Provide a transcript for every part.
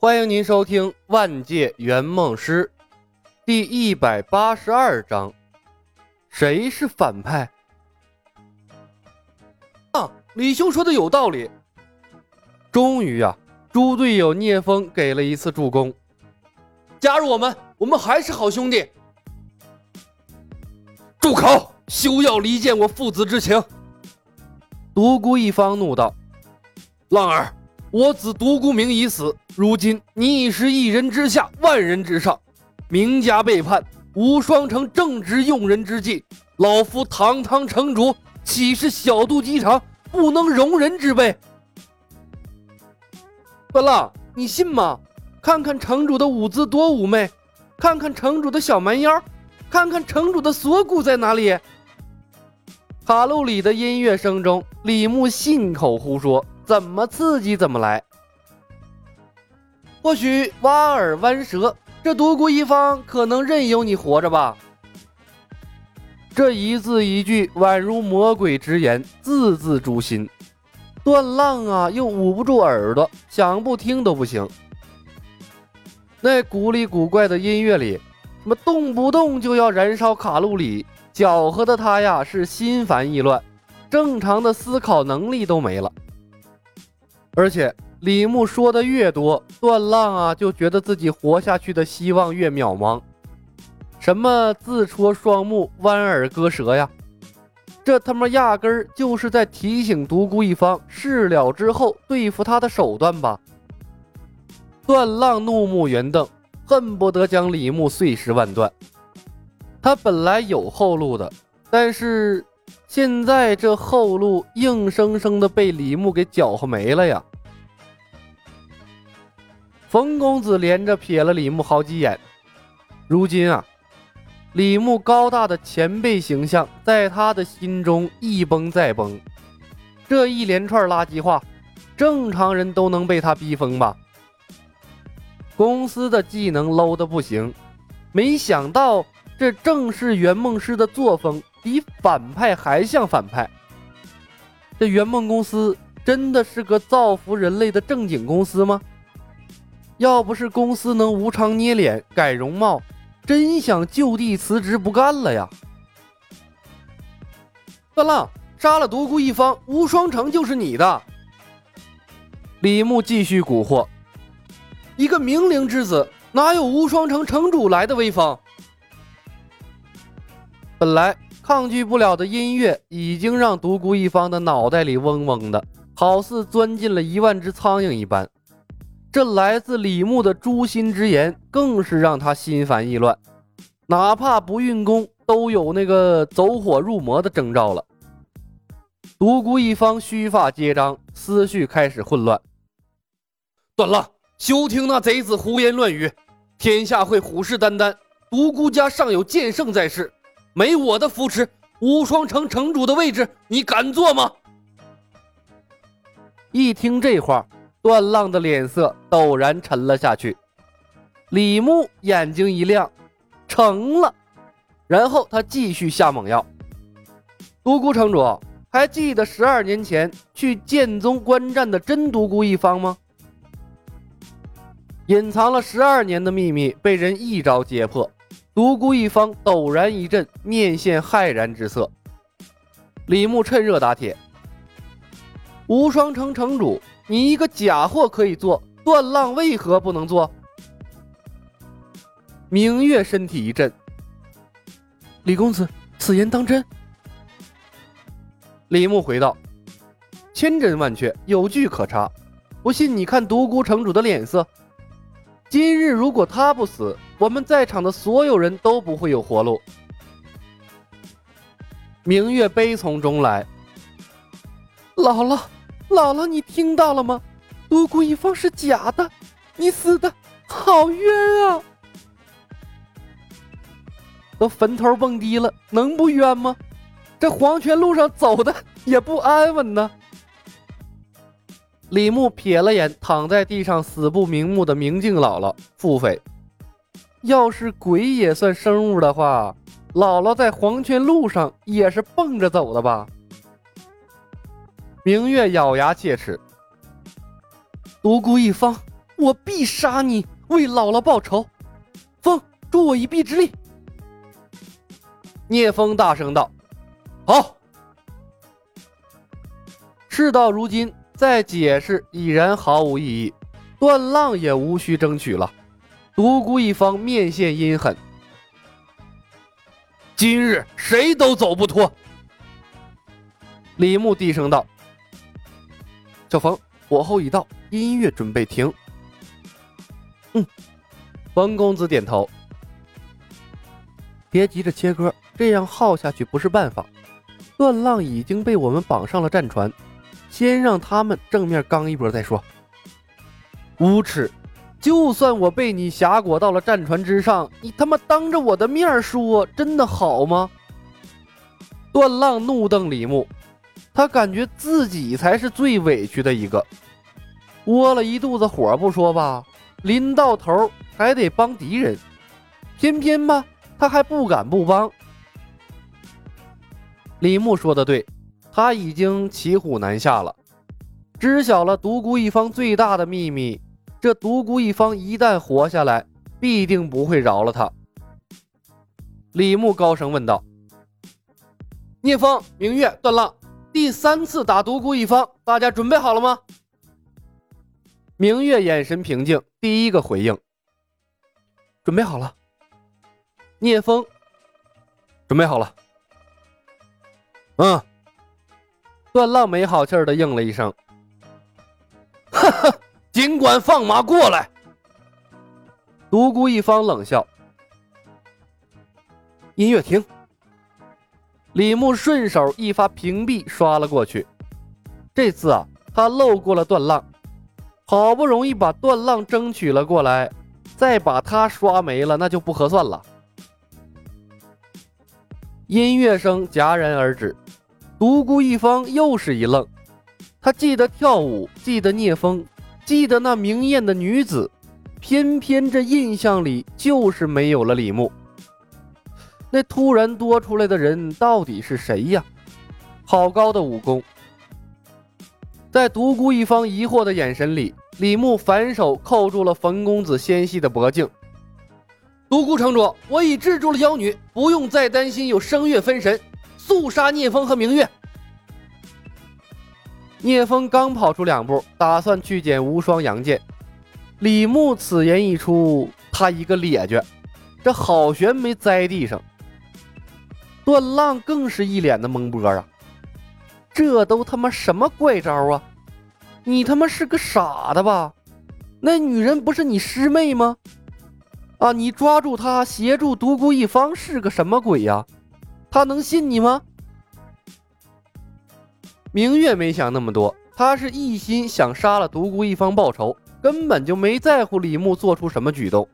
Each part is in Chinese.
欢迎您收听《万界圆梦师》第一百八十二章：谁是反派？啊，李兄说的有道理。终于啊，猪队友聂风给了一次助攻，加入我们，我们还是好兄弟。住口！休要离间我父子之情！独孤一方怒道：“浪儿。”我子独孤明已死，如今你已是一人之下，万人之上。明家背叛，无双城正值用人之际，老夫堂堂城主岂是小肚鸡肠不能容人之辈？段浪，你信吗？看看城主的舞姿多妩媚，看看城主的小蛮腰，看看城主的锁骨在哪里？卡路里的音乐声中，李牧信口胡说。怎么刺激怎么来。或许挖耳弯舌，这独孤一方可能任由你活着吧。这一字一句宛如魔鬼之言，字字诛心。段浪啊，又捂不住耳朵，想不听都不行。那古里古怪的音乐里，什么动不动就要燃烧卡路里，搅和的他呀是心烦意乱，正常的思考能力都没了。而且李牧说的越多，段浪啊就觉得自己活下去的希望越渺茫。什么自戳双目、弯耳割舌呀？这他妈压根儿就是在提醒独孤一方事了之后对付他的手段吧？段浪怒目圆瞪，恨不得将李牧碎尸万段。他本来有后路的，但是现在这后路硬生生的被李牧给搅和没了呀！冯公子连着瞥了李牧好几眼，如今啊，李牧高大的前辈形象在他的心中一崩再崩。这一连串垃圾话，正常人都能被他逼疯吧？公司的技能 low 的不行，没想到这正是圆梦师的作风比反派还像反派。这圆梦公司真的是个造福人类的正经公司吗？要不是公司能无偿捏脸改容貌，真想就地辞职不干了呀！段浪杀了独孤一方，无双城就是你的。李牧继续蛊惑：“一个明灵之子，哪有无双城城主来的威风？”本来抗拒不了的音乐，已经让独孤一方的脑袋里嗡嗡的，好似钻进了一万只苍蝇一般。这来自李牧的诛心之言，更是让他心烦意乱。哪怕不运功，都有那个走火入魔的征兆了。独孤一方须发皆张，思绪开始混乱。断浪，休听那贼子胡言乱语！天下会虎视眈眈，独孤家尚有剑圣在世，没我的扶持，无双城城主的位置，你敢坐吗？一听这话。段浪的脸色陡然沉了下去，李牧眼睛一亮，成了。然后他继续下猛药。独孤城主还记得十二年前去剑宗观战的真独孤一方吗？隐藏了十二年的秘密被人一招揭破，独孤一方陡然一震，面现骇然之色。李牧趁热打铁：“无双城城主。”你一个假货可以做，段浪为何不能做？明月身体一震，李公子，此言当真？李牧回道：“千真万确，有据可查。不信你看独孤城主的脸色。今日如果他不死，我们在场的所有人都不会有活路。”明月悲从中来，姥姥。姥姥，你听到了吗？独孤一方是假的，你死的好冤啊！都坟头蹦迪了，能不冤吗？这黄泉路上走的也不安稳呢。李牧瞥了眼躺在地上死不瞑目的明镜姥姥，腹诽：要是鬼也算生物的话，姥姥在黄泉路上也是蹦着走的吧？明月咬牙切齿：“独孤一方，我必杀你，为姥姥报仇。风，助我一臂之力。聂风大声道：“好。”事到如今，再解释已然毫无意义。段浪也无需争取了。独孤一方面现阴狠：“今日谁都走不脱。”李牧低声道：“小冯，火候已到，音乐准备停。”嗯，冯公子点头。别急着切歌，这样耗下去不是办法。段浪已经被我们绑上了战船。先让他们正面刚一波再说。无耻！就算我被你挟裹到了战船之上，你他妈当着我的面说，真的好吗？段浪怒瞪李牧，他感觉自己才是最委屈的一个，窝了一肚子火不说吧，临到头还得帮敌人，偏偏吧，他还不敢不帮。李牧说的对。他已经骑虎难下了，知晓了独孤一方最大的秘密。这独孤一方一旦活下来，必定不会饶了他。李牧高声问道：“聂风、明月、段浪，第三次打独孤一方，大家准备好了吗？”明月眼神平静，第一个回应：“准备好了。”聂风：“准备好了。”嗯。段浪没好气的应了一声：“哈哈，尽管放马过来。”独孤一方冷笑：“音乐停。”李牧顺手一发屏蔽刷了过去。这次啊，他漏过了段浪，好不容易把段浪争取了过来，再把他刷没了，那就不合算了。音乐声戛然而止。独孤一方又是一愣，他记得跳舞，记得聂风，记得那明艳的女子，偏偏这印象里就是没有了李牧。那突然多出来的人到底是谁呀？好高的武功！在独孤一方疑惑的眼神里，李牧反手扣住了冯公子纤细的脖颈。独孤城主，我已制住了妖女，不用再担心有声乐分神。速杀聂风和明月！聂风刚跑出两步，打算去捡无双阳剑。李牧此言一出，他一个趔趄，这好悬没栽地上。段浪更是一脸的懵波啊！这都他妈什么怪招啊？你他妈是个傻的吧？那女人不是你师妹吗？啊，你抓住她协助独孤一方是个什么鬼呀？他能信你吗？明月没想那么多，他是一心想杀了独孤一方报仇，根本就没在乎李牧做出什么举动。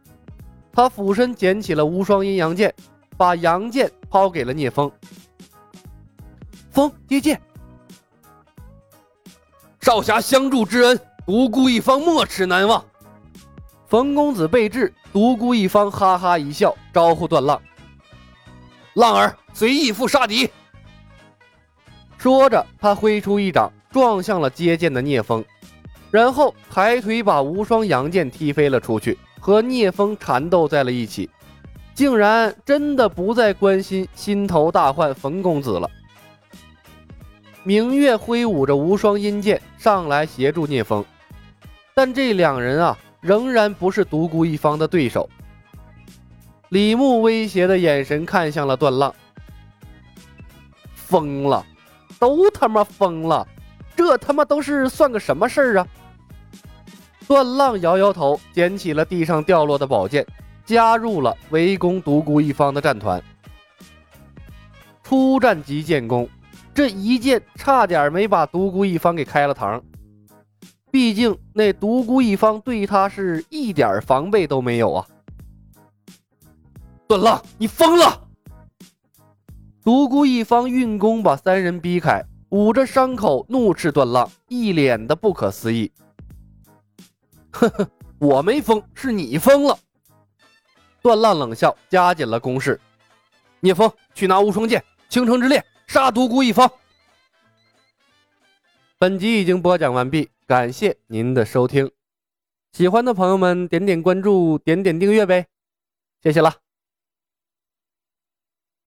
他俯身捡起了无双阴阳剑，把阳剑抛给了聂风。风接剑，少侠相助之恩，独孤一方没齿难忘。冯公子被制，独孤一方哈哈一笑，招呼段浪。浪儿随义父杀敌。说着，他挥出一掌，撞向了接剑的聂风，然后抬腿把无双阳剑踢飞了出去，和聂风缠斗在了一起，竟然真的不再关心心头大患冯公子了。明月挥舞着无双阴剑上来协助聂风，但这两人啊，仍然不是独孤一方的对手。李牧威胁的眼神看向了段浪，疯了，都他妈疯了，这他妈都是算个什么事儿啊？段浪摇摇头，捡起了地上掉落的宝剑，加入了围攻独孤一方的战团。初战即建功，这一剑差点没把独孤一方给开了膛。毕竟那独孤一方对他是一点防备都没有啊。段浪，你疯了！独孤一方运功把三人逼开，捂着伤口怒斥段浪，一脸的不可思议。呵呵，我没疯，是你疯了。段浪冷笑，加紧了攻势。聂风，去拿无双剑，倾城之恋，杀独孤一方。本集已经播讲完毕，感谢您的收听。喜欢的朋友们点点关注，点点订阅呗，谢谢了。